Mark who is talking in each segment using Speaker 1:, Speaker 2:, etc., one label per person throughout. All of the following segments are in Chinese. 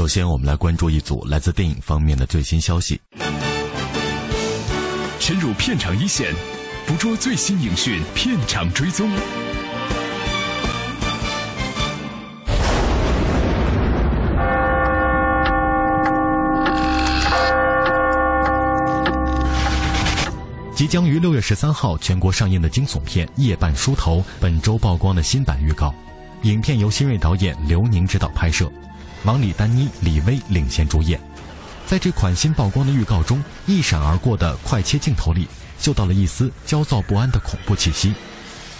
Speaker 1: 首先，我们来关注一组来自电影方面的最新消息。
Speaker 2: 深入片场一线，捕捉最新影讯，片场追踪。
Speaker 1: 即将于六月十三号全国上映的惊悚片《夜半梳头》本周曝光的新版预告。影片由新锐导演刘宁执导拍摄，王李丹妮、李薇领衔主演。在这款新曝光的预告中，一闪而过的快切镜头里，嗅到了一丝焦躁不安的恐怖气息。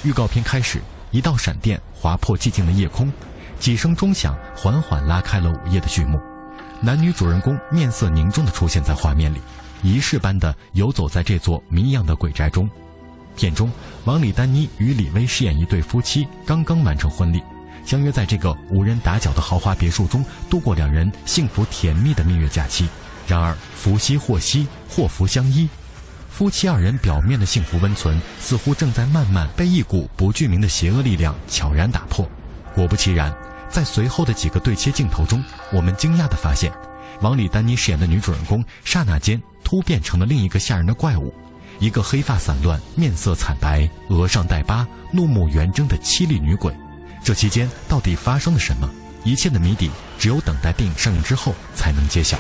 Speaker 1: 预告片开始，一道闪电划破寂静的夜空，几声钟响缓缓拉开了午夜的序幕。男女主人公面色凝重地出现在画面里。仪式般的游走在这座谜样的鬼宅中，片中王李丹妮与李薇饰演一对夫妻，刚刚完成婚礼，相约在这个无人打搅的豪华别墅中度过两人幸福甜蜜的蜜月假期。然而福兮祸兮，祸福相依，夫妻二人表面的幸福温存，似乎正在慢慢被一股不具名的邪恶力量悄然打破。果不其然，在随后的几个对切镜头中，我们惊讶地发现，王李丹妮饰演的女主人公刹那间。突变成了另一个吓人的怪物，一个黑发散乱、面色惨白、额上带疤、怒目圆睁的凄厉女鬼。这期间到底发生了什么？一切的谜底只有等待电影上映之后才能揭晓。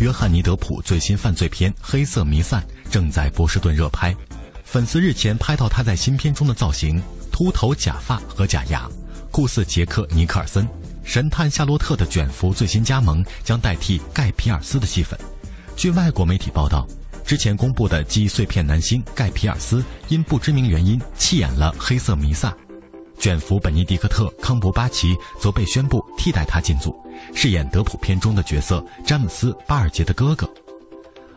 Speaker 1: 约翰尼·德普最新犯罪片《黑色弥散》正在波士顿热拍，粉丝日前拍到他在新片中的造型：秃头、假发和假牙，酷似杰克·尼克尔森。神探夏洛特的卷福最新加盟，将代替盖·皮尔斯的戏份。据外国媒体报道，之前公布的记忆碎片男星盖·皮尔斯因不知名原因弃演了《黑色弥撒》。卷福本尼迪克特·康伯巴奇则被宣布替代他进组，饰演德普片中的角色詹姆斯·巴尔杰的哥哥。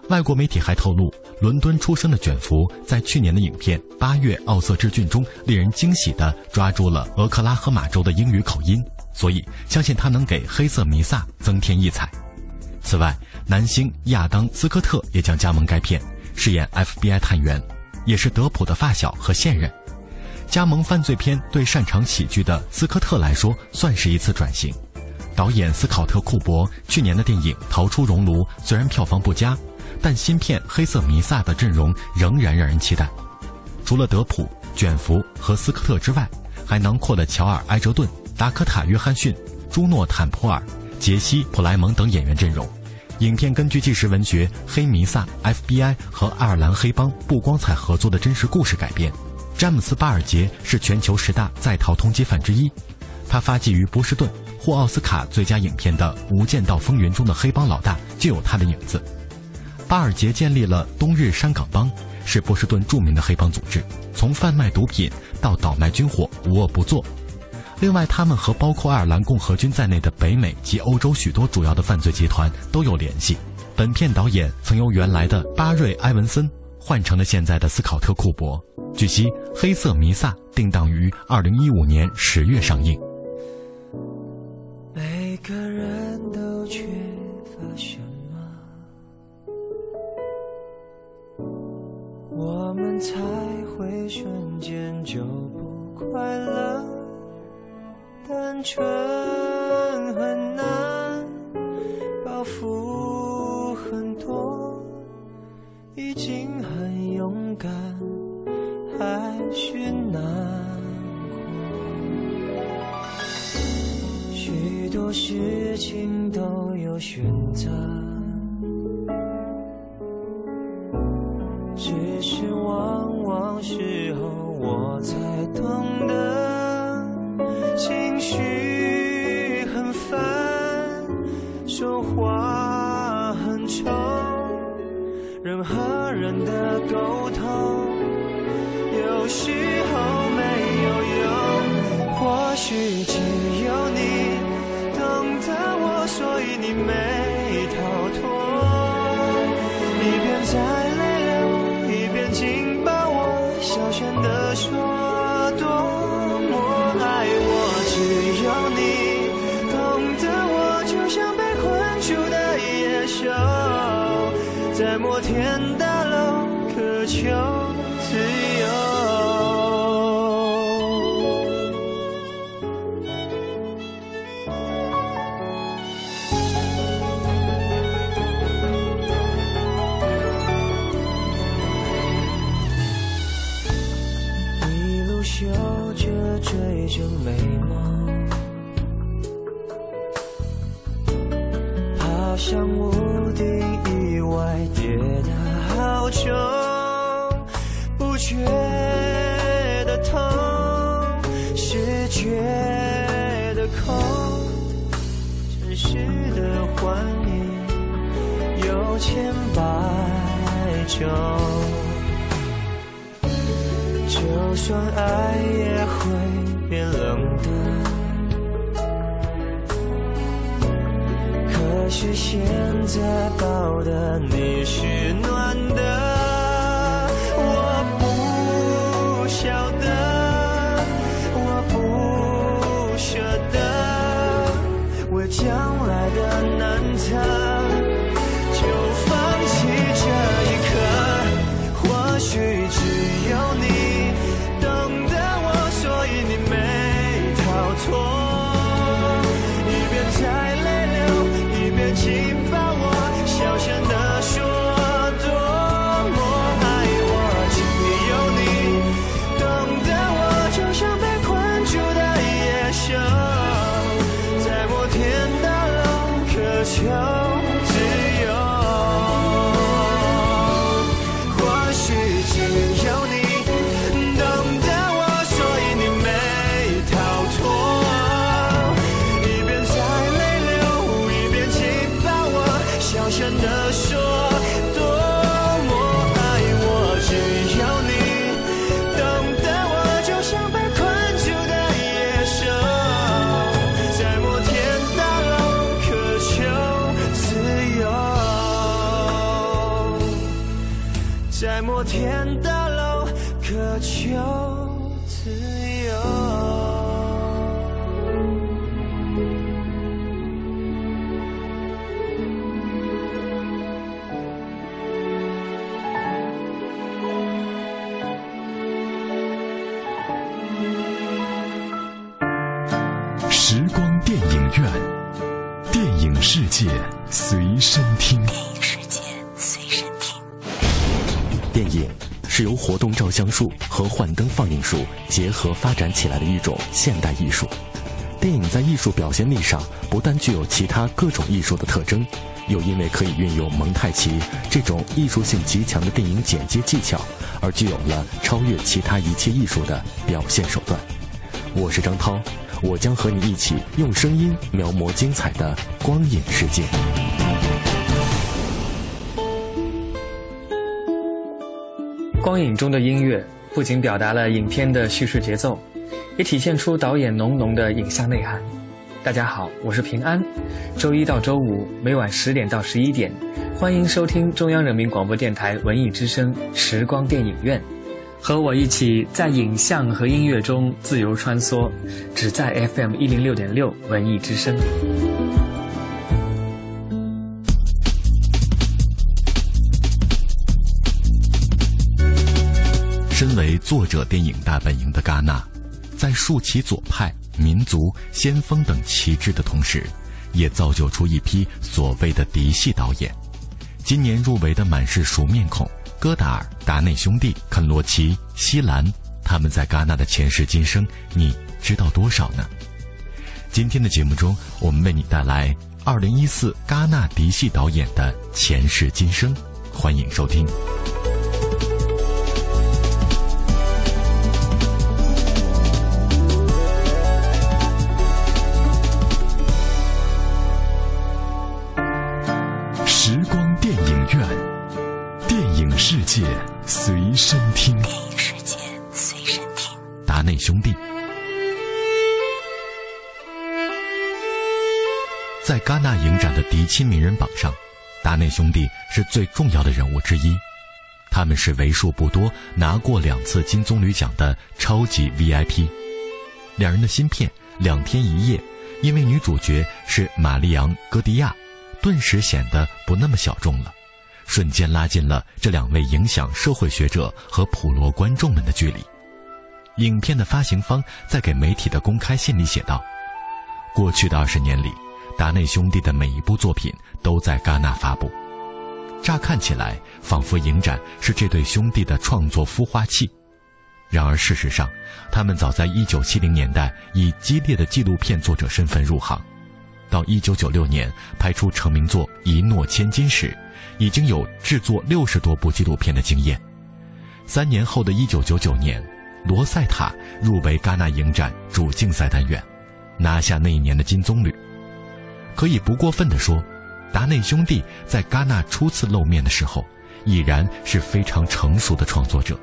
Speaker 1: 外国媒体还透露，伦敦出生的卷福在去年的影片《八月奥瑟治郡》中，令人惊喜地抓住了俄克拉荷马州的英语口音，所以相信他能给《黑色弥撒》增添异彩。此外，男星亚当·斯科特也将加盟该片，饰演 FBI 探员，也是德普的发小和现任。加盟犯罪片对擅长喜剧的斯科特来说算是一次转型。导演斯考特·库珀去年的电影《逃出熔炉》虽然票房不佳，但新片《黑色弥撒》的阵容仍然让人期待。除了德普、卷福和斯科特之外，还囊括了乔尔·埃哲顿、达科塔·约翰逊、朱诺·坦普尔、杰西·普莱蒙等演员阵容。影片根据纪实文学《黑弥撒》、FBI 和爱尔兰黑帮不光彩合作的真实故事改编。詹姆斯·巴尔杰是全球十大在逃通缉犯之一，他发迹于波士顿，获奥斯卡最佳影片的《无间道风云》中的黑帮老大就有他的影子。巴尔杰建立了冬日山港帮，是波士顿著名的黑帮组织，从贩卖毒品到倒卖军火无恶不作。另外，他们和包括爱尔兰共和军在内的北美及欧洲许多主要的犯罪集团都有联系。本片导演曾由原来的巴瑞·埃文森换成了现在的斯考特·库珀。据悉，《黑色弥撒》定档于二零一五年十月上映。
Speaker 3: 才会瞬间就不快乐？单纯很难，包袱很多，已经很勇敢。还是难过，许多事情都有选择，只是往往事后我才懂得情绪很烦说话很冲人和人的沟通有时候没有用或许只
Speaker 1: 照相术和幻灯放映术结合发展起来的一种现代艺术。电影在艺术表现力上不但具有其他各种艺术的特征，又因为可以运用蒙太奇这种艺术性极强的电影剪接技巧，而具有了超越其他一切艺术的表现手段。我是张涛，我将和你一起用声音描摹精彩的光影世界。
Speaker 4: 光影中的音乐不仅表达了影片的叙事节奏，也体现出导演浓浓的影像内涵。大家好，我是平安。周一到周五每晚十点到十一点，欢迎收听中央人民广播电台文艺之声时光电影院，和我一起在影像和音乐中自由穿梭，只在 FM 一零六点六文艺之声。
Speaker 1: 为作者电影大本营的戛纳，在竖起左派、民族、先锋等旗帜的同时，也造就出一批所谓的嫡系导演。今年入围的满是熟面孔，戈达尔、达内兄弟、肯罗奇、西兰，他们在戛纳的前世今生，你知道多少呢？今天的节目中，我们为你带来2014戛纳嫡系导演的前世今生，欢迎收听。
Speaker 2: 随身听。
Speaker 5: 电影世界随身听。
Speaker 1: 达内兄弟在戛纳影展的嫡亲名人榜上，达内兄弟是最重要的人物之一。他们是为数不多拿过两次金棕榈奖的超级 VIP。两人的新片《两天一夜》，因为女主角是玛丽昂·戈迪亚，顿时显得不那么小众了，瞬间拉近了这两位影响社会学者和普罗观众们的距离。影片的发行方在给媒体的公开信里写道：“过去的二十年里，达内兄弟的每一部作品都在戛纳发布。”乍看起来，仿佛影展是这对兄弟的创作孵化器。然而，事实上，他们早在1970年代以激烈的纪录片作者身份入行，到1996年拍出成名作《一诺千金》时，已经有制作六十多部纪录片的经验。三年后的1999年，《罗塞塔》入围戛纳影展主竞赛单元，拿下那一年的金棕榈。可以不过分地说。达内兄弟在戛纳初次露面的时候，已然是非常成熟的创作者。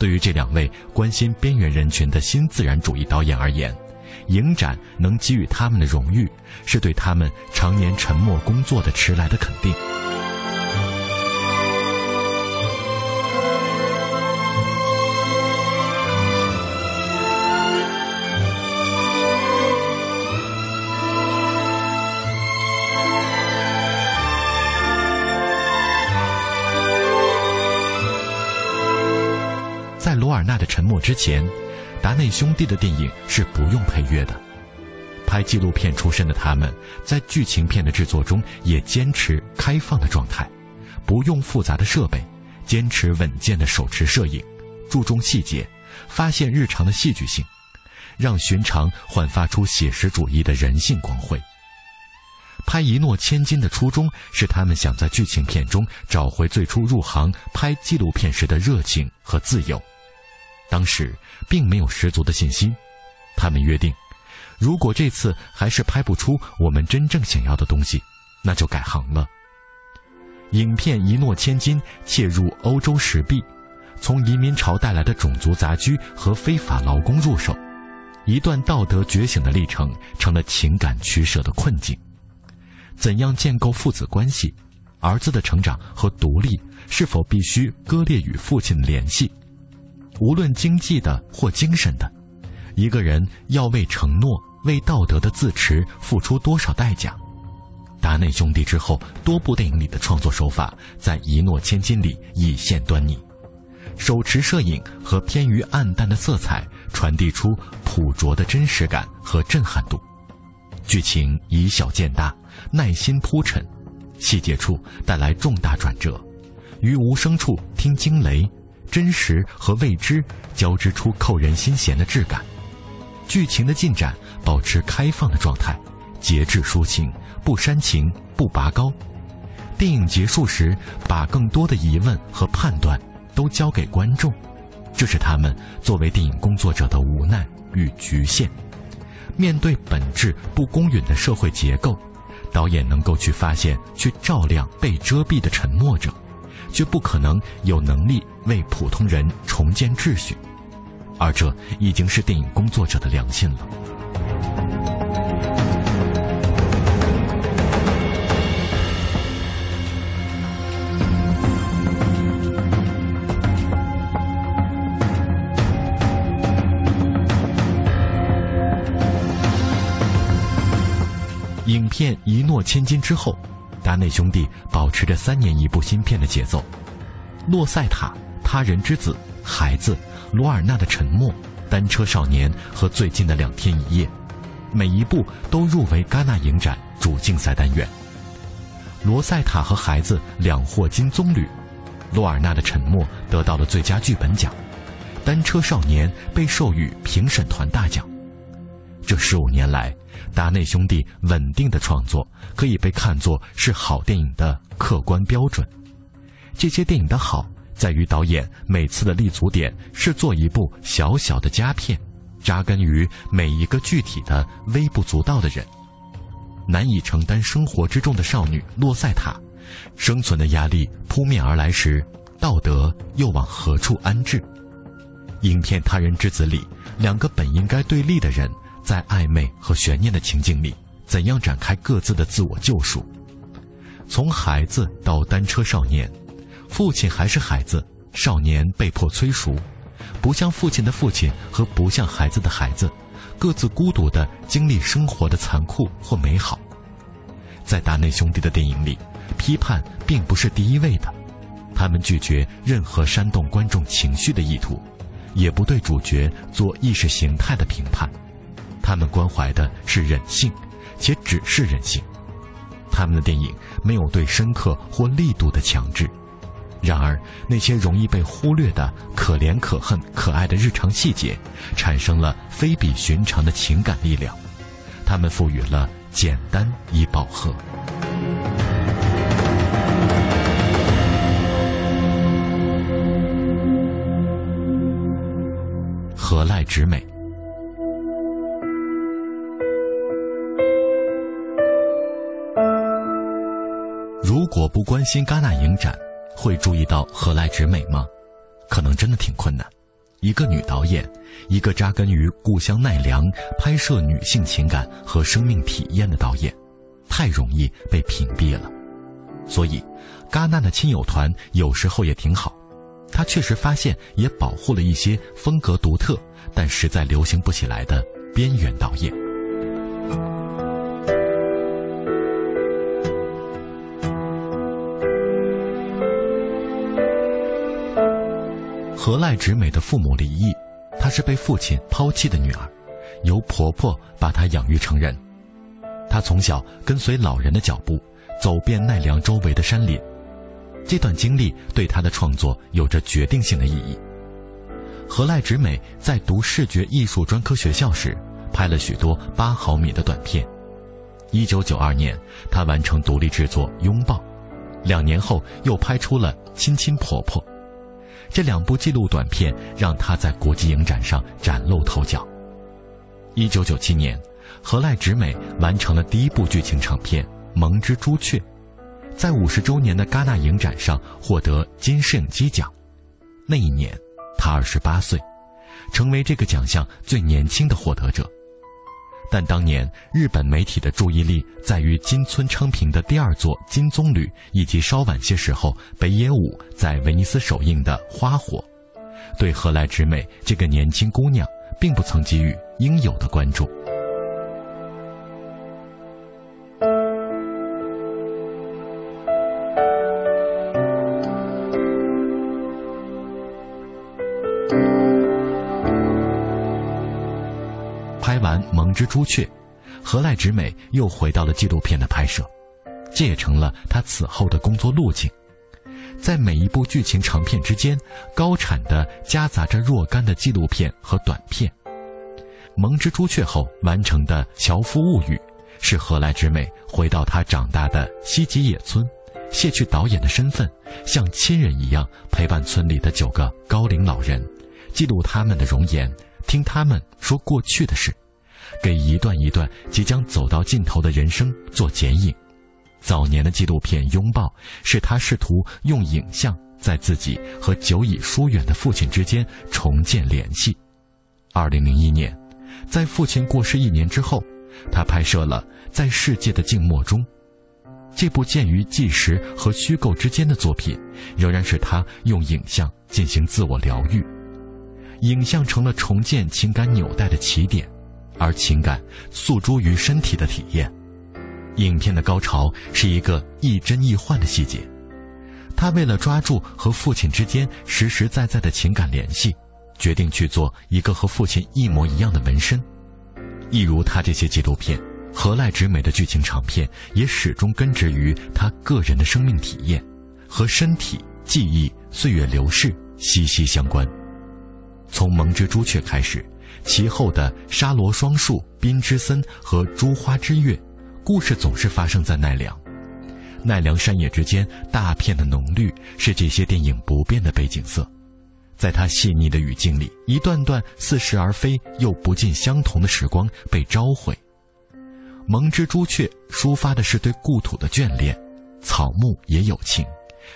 Speaker 1: 对于这两位关心边缘人群的新自然主义导演而言，影展能给予他们的荣誉，是对他们常年沉默工作的迟来的肯定。尔纳的沉默之前，达内兄弟的电影是不用配乐的。拍纪录片出身的他们，在剧情片的制作中也坚持开放的状态，不用复杂的设备，坚持稳健的手持摄影，注重细节，发现日常的戏剧性，让寻常焕发出写实主义的人性光辉。拍《一诺千金》的初衷是他们想在剧情片中找回最初入行拍纪录片时的热情和自由。当时并没有十足的信心，他们约定，如果这次还是拍不出我们真正想要的东西，那就改行了。影片《一诺千金》切入欧洲石壁，从移民潮带来的种族杂居和非法劳工入手，一段道德觉醒的历程成了情感取舍的困境。怎样建构父子关系？儿子的成长和独立是否必须割裂与父亲的联系？无论经济的或精神的，一个人要为承诺、为道德的自持付出多少代价？达内兄弟之后多部电影里的创作手法，在《一诺千金》里已现端倪。手持摄影和偏于暗淡的色彩，传递出朴拙的真实感和震撼度。剧情以小见大，耐心铺陈，细节处带来重大转折，于无声处听惊雷。真实和未知交织出扣人心弦的质感，剧情的进展保持开放的状态，节制抒情，不煽情，不拔高。电影结束时，把更多的疑问和判断都交给观众，这是他们作为电影工作者的无奈与局限。面对本质不公允的社会结构，导演能够去发现、去照亮被遮蔽的沉默者。却不可能有能力为普通人重建秩序，而这已经是电影工作者的良心了。影片一诺千金之后。达内兄弟保持着三年一部新片的节奏，《洛塞塔》《他人之子》《孩子》《罗尔纳的沉默》《单车少年》和最近的《两天一夜》，每一部都入围戛纳影展主竞赛单元。《罗塞塔》和《孩子》两获金棕榈，《罗尔纳的沉默》得到了最佳剧本奖，《单车少年》被授予评审团大奖。这十五年来，达内兄弟稳定的创作可以被看作是好电影的客观标准。这些电影的好，在于导演每次的立足点是做一部小小的佳片，扎根于每一个具体的微不足道的人。难以承担生活之重的少女洛塞塔，生存的压力扑面而来时，道德又往何处安置？影片《他人之子》里，两个本应该对立的人，在暧昧和悬念的情境里，怎样展开各自的自我救赎？从孩子到单车少年，父亲还是孩子，少年被迫催熟，不像父亲的父亲和不像孩子的孩子，各自孤独地经历生活的残酷或美好。在达内兄弟的电影里，批判并不是第一位的，他们拒绝任何煽动观众情绪的意图，也不对主角做意识形态的评判，他们关怀的是人性，且只是人性。他们的电影没有对深刻或力度的强制，然而那些容易被忽略的可怜可恨、可爱的日常细节，产生了非比寻常的情感力量，他们赋予了简单以饱和。何赖直美。如果不关心戛纳影展，会注意到何来直美吗？可能真的挺困难。一个女导演，一个扎根于故乡奈良拍摄女性情感和生命体验的导演，太容易被屏蔽了。所以，戛纳的亲友团有时候也挺好，他确实发现也保护了一些风格独特但实在流行不起来的边缘导演。何赖直美的父母离异，她是被父亲抛弃的女儿，由婆婆把她养育成人。她从小跟随老人的脚步，走遍奈良周围的山林。这段经历对她的创作有着决定性的意义。何赖直美在读视觉艺术专科学校时，拍了许多八毫米的短片。一九九二年，她完成独立制作《拥抱》，两年后又拍出了《亲亲婆婆》。这两部纪录短片让他在国际影展上崭露头角。一九九七年，何濑直美完成了第一部剧情长片《蒙之朱雀》，在五十周年的戛纳影展上获得金摄影机奖。那一年，他二十八岁，成为这个奖项最年轻的获得者。但当年日本媒体的注意力在于金村昌平的第二座《金棕榈》，以及稍晚些时候北野武在威尼斯首映的《花火》，对何来直美这个年轻姑娘，并不曾给予应有的关注。《之朱雀》，何赖直美又回到了纪录片的拍摄，这也成了他此后的工作路径。在每一部剧情长片之间，高产的夹杂着若干的纪录片和短片。《蒙之朱雀》后完成的《樵夫物语》，是何赖直美回到他长大的西吉野村，卸去导演的身份，像亲人一样陪伴村里的九个高龄老人，记录他们的容颜。听他们说过去的事，给一段一段即将走到尽头的人生做剪影。早年的纪录片《拥抱》是他试图用影像在自己和久已疏远的父亲之间重建联系。二零零一年，在父亲过世一年之后，他拍摄了《在世界的静默中》。这部介于纪实和虚构之间的作品，仍然是他用影像进行自我疗愈。影像成了重建情感纽带的起点，而情感诉诸于身体的体验。影片的高潮是一个亦真亦幻的细节，他为了抓住和父亲之间实实在在的情感联系，决定去做一个和父亲一模一样的纹身。一如他这些纪录片，何赖直美的剧情长片也始终根植于他个人的生命体验，和身体、记忆、岁月流逝息息相关。从《蒙之朱雀》开始，其后的《沙罗双树》《滨之森》和《珠花之月》，故事总是发生在奈良。奈良山野之间大片的浓绿，是这些电影不变的背景色。在它细腻的语境里，一段段似是而非又不尽相同的时光被召回。《蒙之朱雀》抒发的是对故土的眷恋，草木也有情，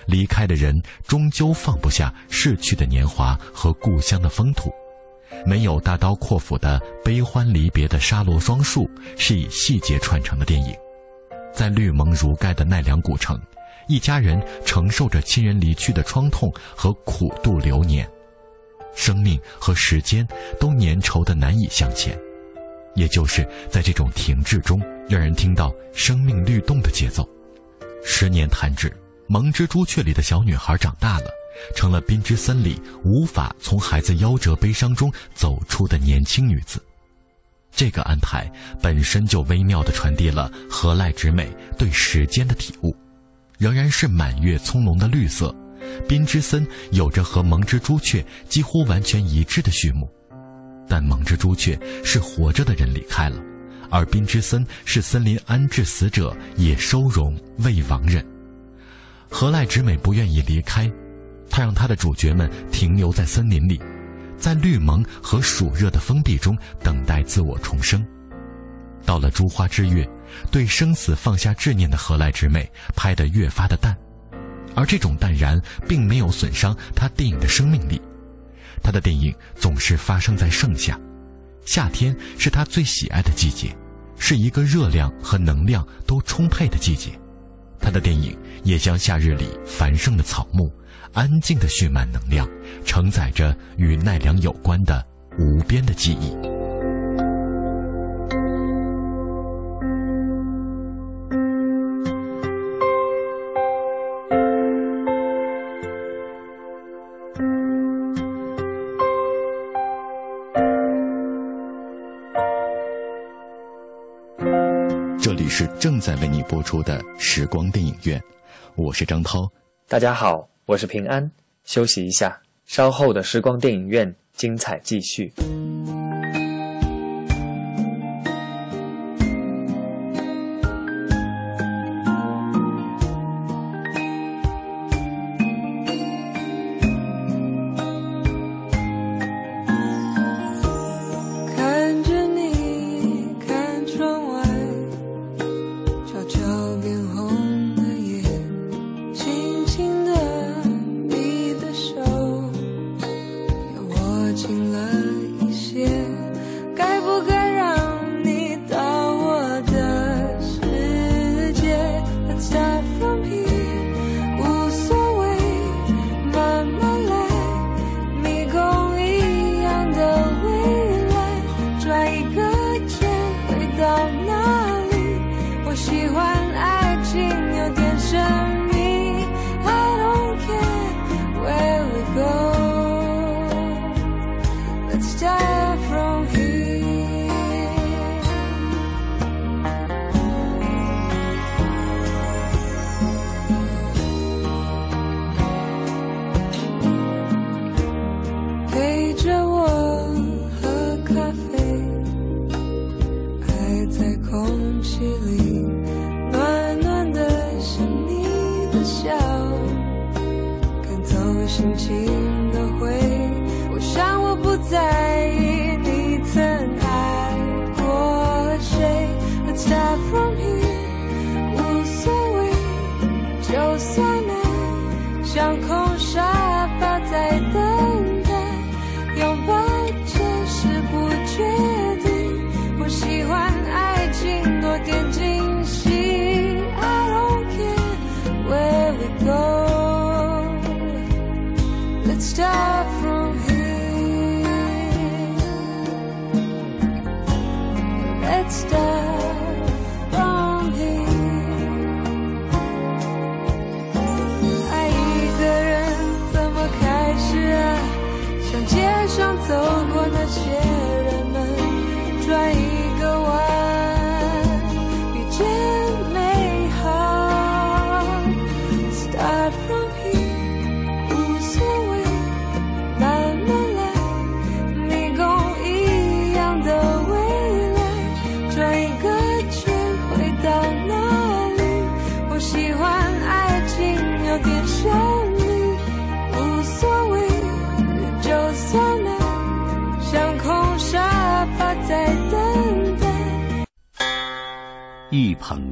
Speaker 1: 离开的人终究放不下逝去的年华和故乡的风土。没有大刀阔斧的悲欢离别的沙罗双树，是以细节串成的电影。在绿蒙如盖的奈良古城，一家人承受着亲人离去的创痛和苦度流年，生命和时间都粘稠的难以向前。也就是在这种停滞中，让人听到生命律动的节奏。十年弹指，蒙之朱雀里的小女孩长大了。成了冰之森里无法从孩子夭折悲伤中走出的年轻女子，这个安排本身就微妙地传递了河濑直美对时间的体悟。仍然是满月葱茏的绿色，冰之森有着和蒙之朱雀几乎完全一致的序幕，但蒙之朱雀是活着的人离开了，而冰之森是森林安置死者也收容未亡人。河濑直美不愿意离开。他让他的主角们停留在森林里，在绿蒙和暑热的封闭中等待自我重生。到了珠花之月，对生死放下执念的何来之美拍得越发的淡，而这种淡然并没有损伤他电影的生命力。他的电影总是发生在盛夏，夏天是他最喜爱的季节，是一个热量和能量都充沛的季节。他的电影也像夏日里繁盛的草木。安静的蓄满能量，承载着与奈良有关的无边的记忆。这里是正在为你播出的时光电影院，我是张涛，
Speaker 6: 大家好。我是平安，休息一下，稍后的时光电影院精彩继续。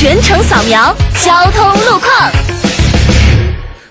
Speaker 5: 全程扫描交通路况。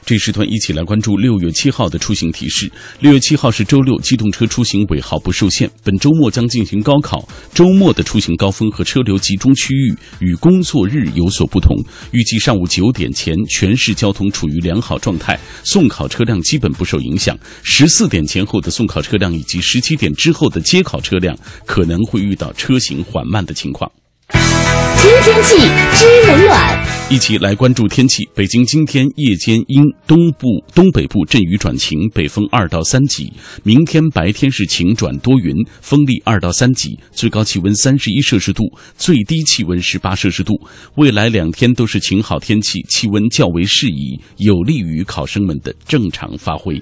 Speaker 7: 这时段一起来关注六月七号的出行提示。六月七号是周六，机动车出行尾号不受限。本周末将进行高考，周末的出行高峰和车流集中区域与工作日有所不同。预计上午九点前，全市交通处于良好状态，送考车辆基本不受影响。十四点前后的送考车辆以及十七点之后的接考车辆可能会遇到车行缓慢的情况。
Speaker 5: 听天气知冷暖，
Speaker 7: 一起来关注天气。北京今天夜间阴，东部、东北部阵雨转晴，北风二到三级。明天白天是晴转多云，风力二到三级，最高气温三十一摄氏度，最低气温十八摄氏度。未来两天都是晴好天气，气温较为适宜，有利于考生们的正常发挥。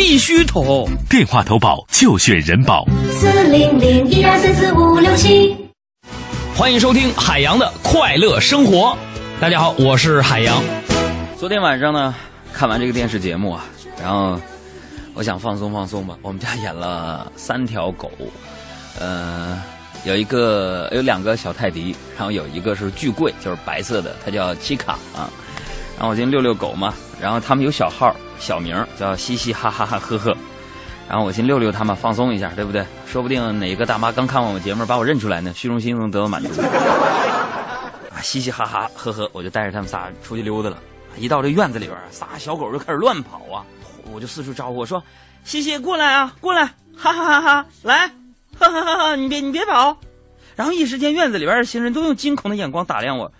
Speaker 8: 必须投。
Speaker 2: 电话投保就选人保。
Speaker 5: 四零零一二三四五六七。
Speaker 8: 欢迎收听海洋的快乐生活。大家好，我是海洋。昨天晚上呢，看完这个电视节目啊，然后我想放松放松吧。我们家养了三条狗，呃，有一个有两个小泰迪，然后有一个是巨贵，就是白色的，它叫奇卡啊。然后我今天遛遛狗嘛，然后他们有小号，小名叫嘻嘻哈哈哈呵呵。然后我先遛遛他们，放松一下，对不对？说不定哪个大妈刚看完我节目，把我认出来呢，虚荣心能得到满足。嘻嘻哈哈，呵呵，我就带着他们仨出去溜达了。一到这院子里边，仨小狗就开始乱跑啊，我就四处招呼我说：“嘻嘻，过来啊，过来，哈哈哈哈，来，哈哈哈哈，你别你别跑。”然后一时间，院子里边的行人都用惊恐的眼光打量我，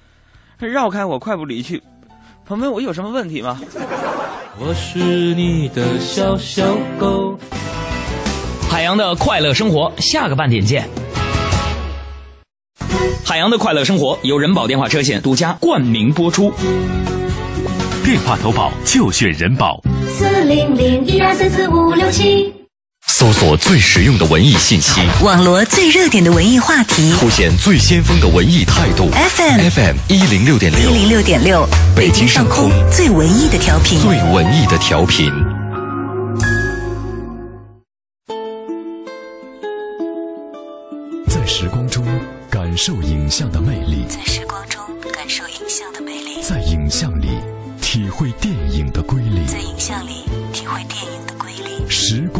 Speaker 8: 绕开我，快步离去。朋友们，我有什么问题吗？
Speaker 3: 我是你的小小狗。
Speaker 8: 海洋的快乐生活，下个半点见。海洋的快乐生活由人保电话车险独家冠名播出。
Speaker 2: 电话投保就选人保。
Speaker 5: 四零零一二三四五六七。
Speaker 2: 搜索最实用的文艺信息，
Speaker 5: 网罗最热点的文艺话题。
Speaker 2: 凸显最先锋的文艺态度。
Speaker 5: FM
Speaker 2: FM 一零六点六，
Speaker 5: 一零六点六，
Speaker 2: 北京上空
Speaker 5: 最文艺的调频。
Speaker 2: 最文艺的调频。在时光中感受影像的魅力，
Speaker 5: 在时光中感受影像的魅力，
Speaker 2: 在影像里体会电影的瑰丽。
Speaker 5: 在影像里体会电影的瑰丽。
Speaker 2: 时光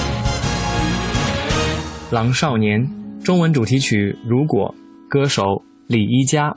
Speaker 4: 狼少年》中文主题曲《如果》，歌手李一佳。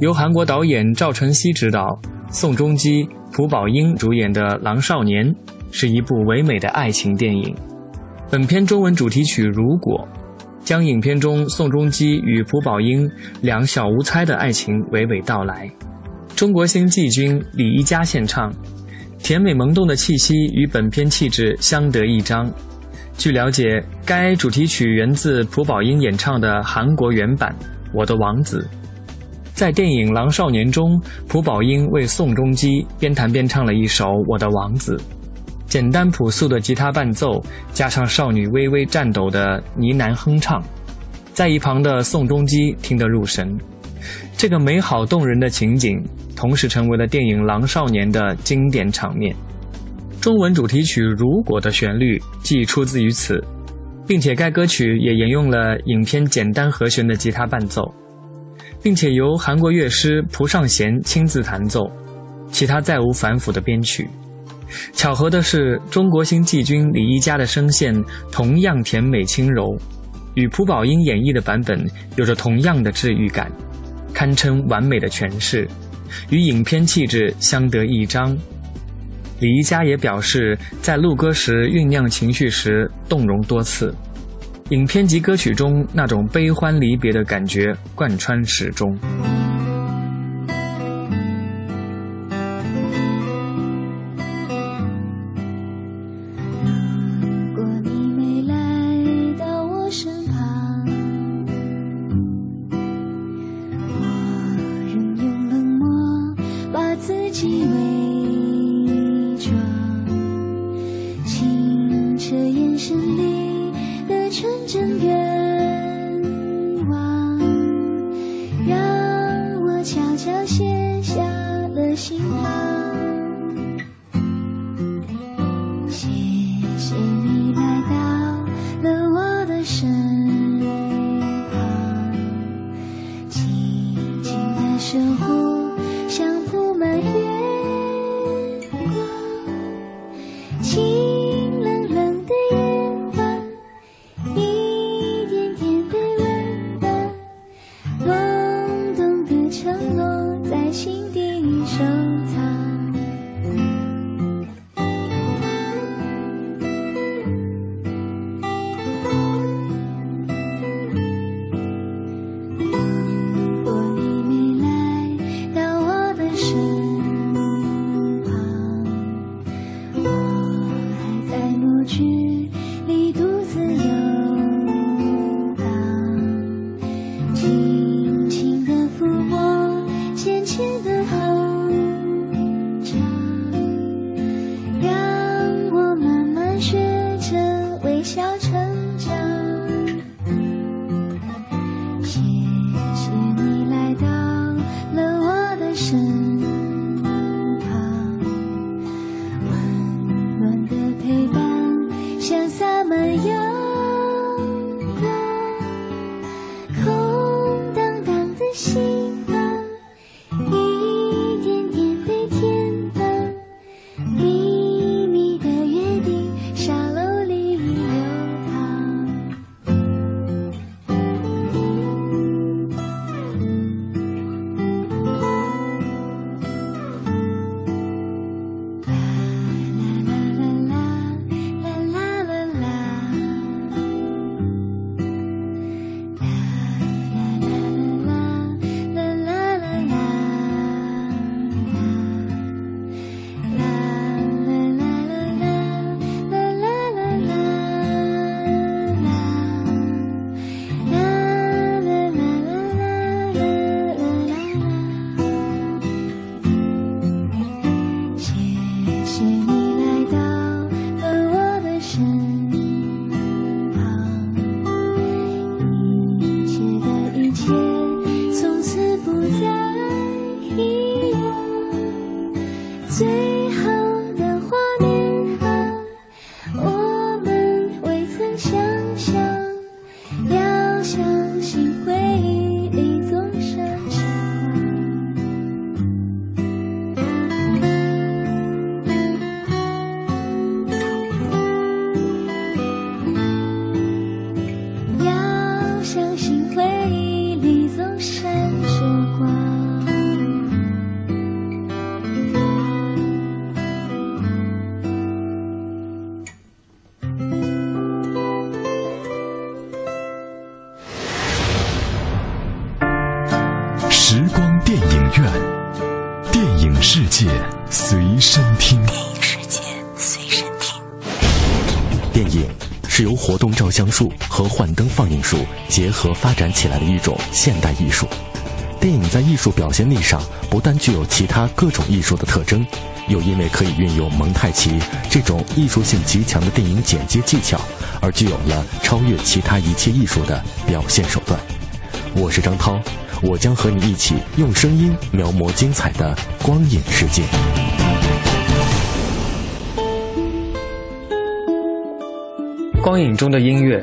Speaker 4: 由韩国导演赵晨曦执导，宋仲基、朴宝英主演的《狼少年》是一部唯美的爱情电影。本片中文主题曲《如果》将影片中宋仲基与朴宝英两小无猜的爱情娓娓道来。中国新季军李一佳献唱，甜美萌动的气息与本片气质相得益彰。据了解，该主题曲源自朴宝英演唱的韩国原版《我的王子》。在电影《狼少年》中，朴宝英为宋仲基边弹边唱了一首《我的王子》，简单朴素的吉他伴奏，加上少女微微颤抖的呢喃哼唱，在一旁的宋仲基听得入神。这个美好动人的情景，同时成为了电影《狼少年》的经典场面。中文主题曲《如果》的旋律既出自于此，并且该歌曲也沿用了影片简单和弦的吉他伴奏，并且由韩国乐师朴尚贤亲自弹奏，其他再无反腐的编曲。巧合的是，中国新季军李一佳的声线同样甜美轻柔，与朴宝英演绎的版本有着同样的治愈感，堪称完美的诠释，与影片气质相得益彰。李一佳也表示，在录歌时酝酿情绪时动容多次，影片及歌曲中那种悲欢离别的感觉贯穿始终。
Speaker 1: 情。结合发展起来的一种现代艺术。电影在艺术表现力上不但具有其他各种艺术的特征，又因为可以运用蒙太奇这种艺术性极强的电影剪接技巧，而具有了超越其他一切艺术的表现手段。我是张涛。我将和你一起用声音描摹精彩的光影世界。
Speaker 4: 光影中的音乐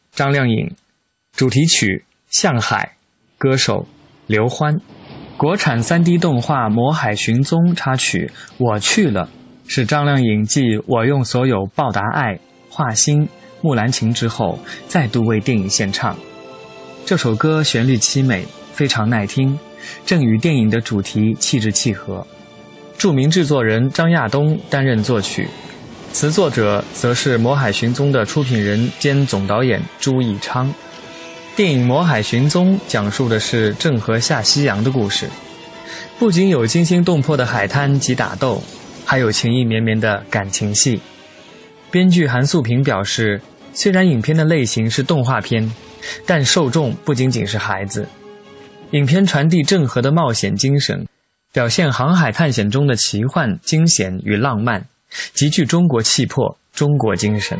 Speaker 4: 张靓颖，主题曲向海，歌手刘欢。国产三 D 动画《魔海寻踪》插曲我去了，是张靓颖继《我用所有报答爱》《画心》。《木兰情》之后，再度为电影献唱。这首歌旋律凄美，非常耐听，正与电影的主题气质契合。著名制作人张亚东担任作曲，词作者则是《魔海寻踪》的出品人兼总导演朱义昌。电影《魔海寻踪》讲述的是郑和下西洋的故事，不仅有惊心动魄的海滩及打斗，还有情意绵绵的感情戏。编剧韩素平表示。虽然影片的类型是动画片，但受众不仅仅是孩子。影片传递郑和的冒险精神，表现航海探险中的奇幻、惊险与浪漫，极具中国气魄、中国精神。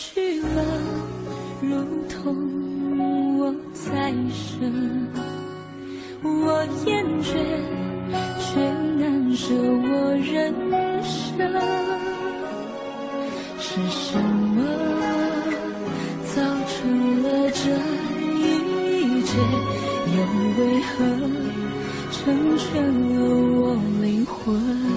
Speaker 9: 去了如同我再生我厌倦却难舍我人生。是什么造成了这一切？又为何成全了我灵魂？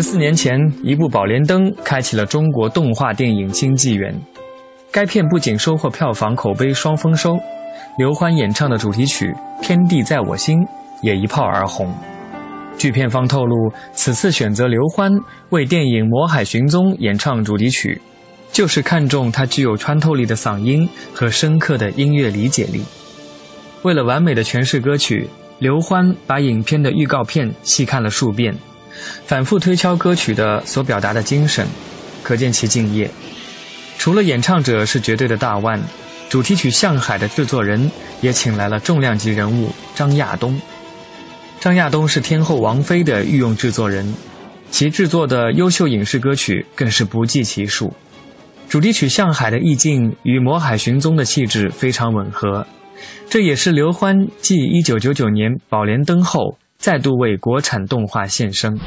Speaker 4: 十四年前，一部《宝莲灯》开启了中国动画电影新纪元。该片不仅收获票房口碑双丰收，刘欢演唱的主题曲《天地在我心》也一炮而红。据片方透露，此次选择刘欢为电影《魔海寻踪》演唱主题曲，就是看中他具有穿透力的嗓音和深刻的音乐理解力。为了完美的诠释歌曲，刘欢把影片的预告片细看了数遍。反复推敲歌曲的所表达的精神，可见其敬业。除了演唱者是绝对的大腕，主题曲《向海》的制作人也请来了重量级人物张亚东。张亚东是天后王菲的御用制作人，其制作的优秀影视歌曲更是不计其数。主题曲《向海》的意境与《魔海寻踪》的气质非常吻合，这也是刘欢继1999年《宝莲灯》后。再度为国产动画献声。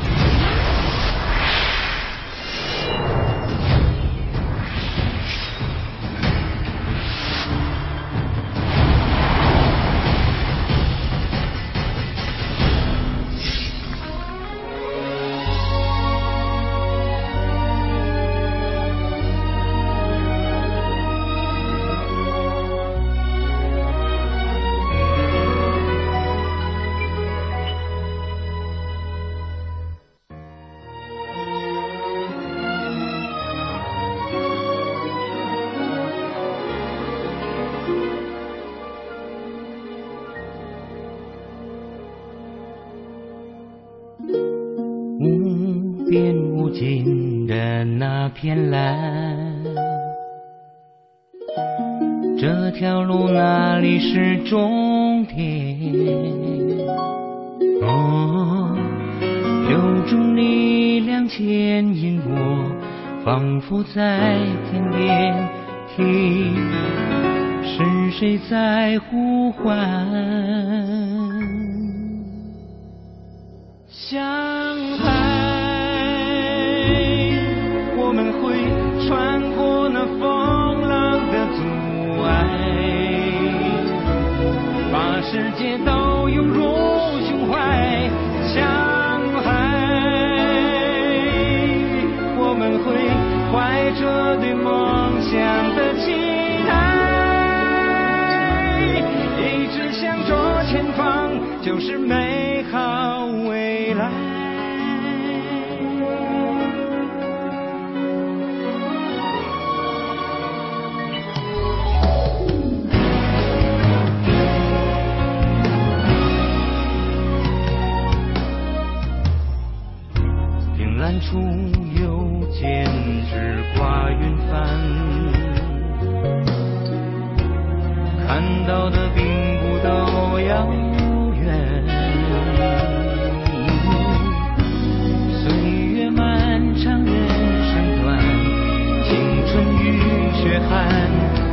Speaker 10: 终点？哦，有种力量牵引我，仿佛在天边听，是谁在呼唤？向海。世界都涌入胸怀。像海，我们会怀着对梦想的期待，一直向着前方，就是美处又见只挂云帆，看到的并不都遥远。岁月漫长，人生短，青春与血汗。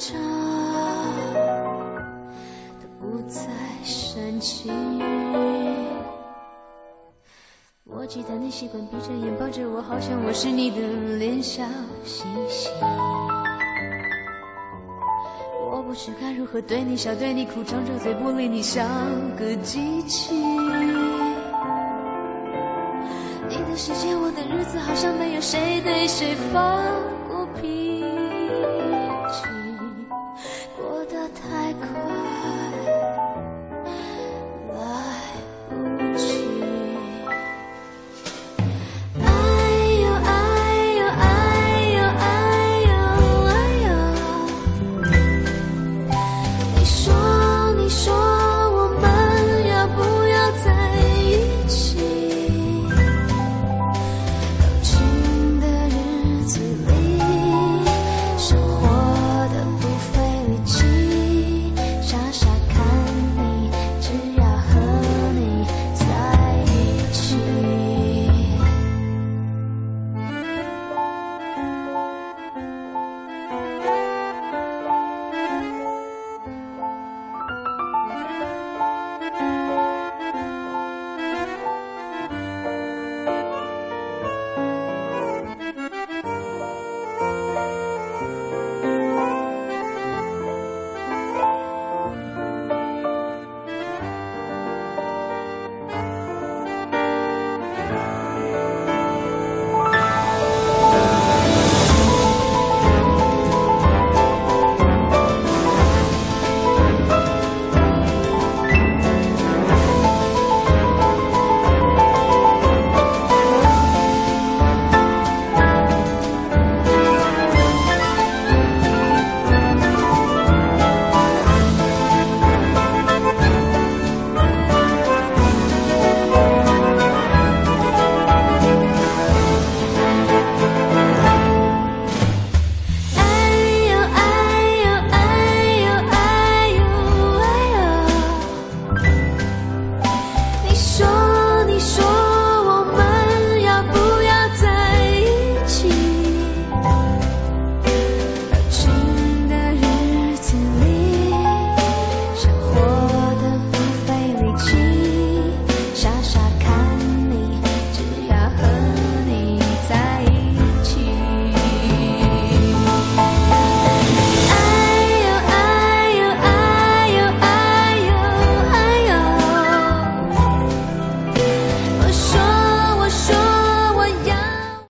Speaker 11: 怎么唱都不再煽情。我记得你习惯闭着眼抱着我，好像我是你的脸小星星。我不知该如何对你笑，对你哭，张着嘴不理你，像个机器。你的世界，我的日子，好像没有谁对谁发过脾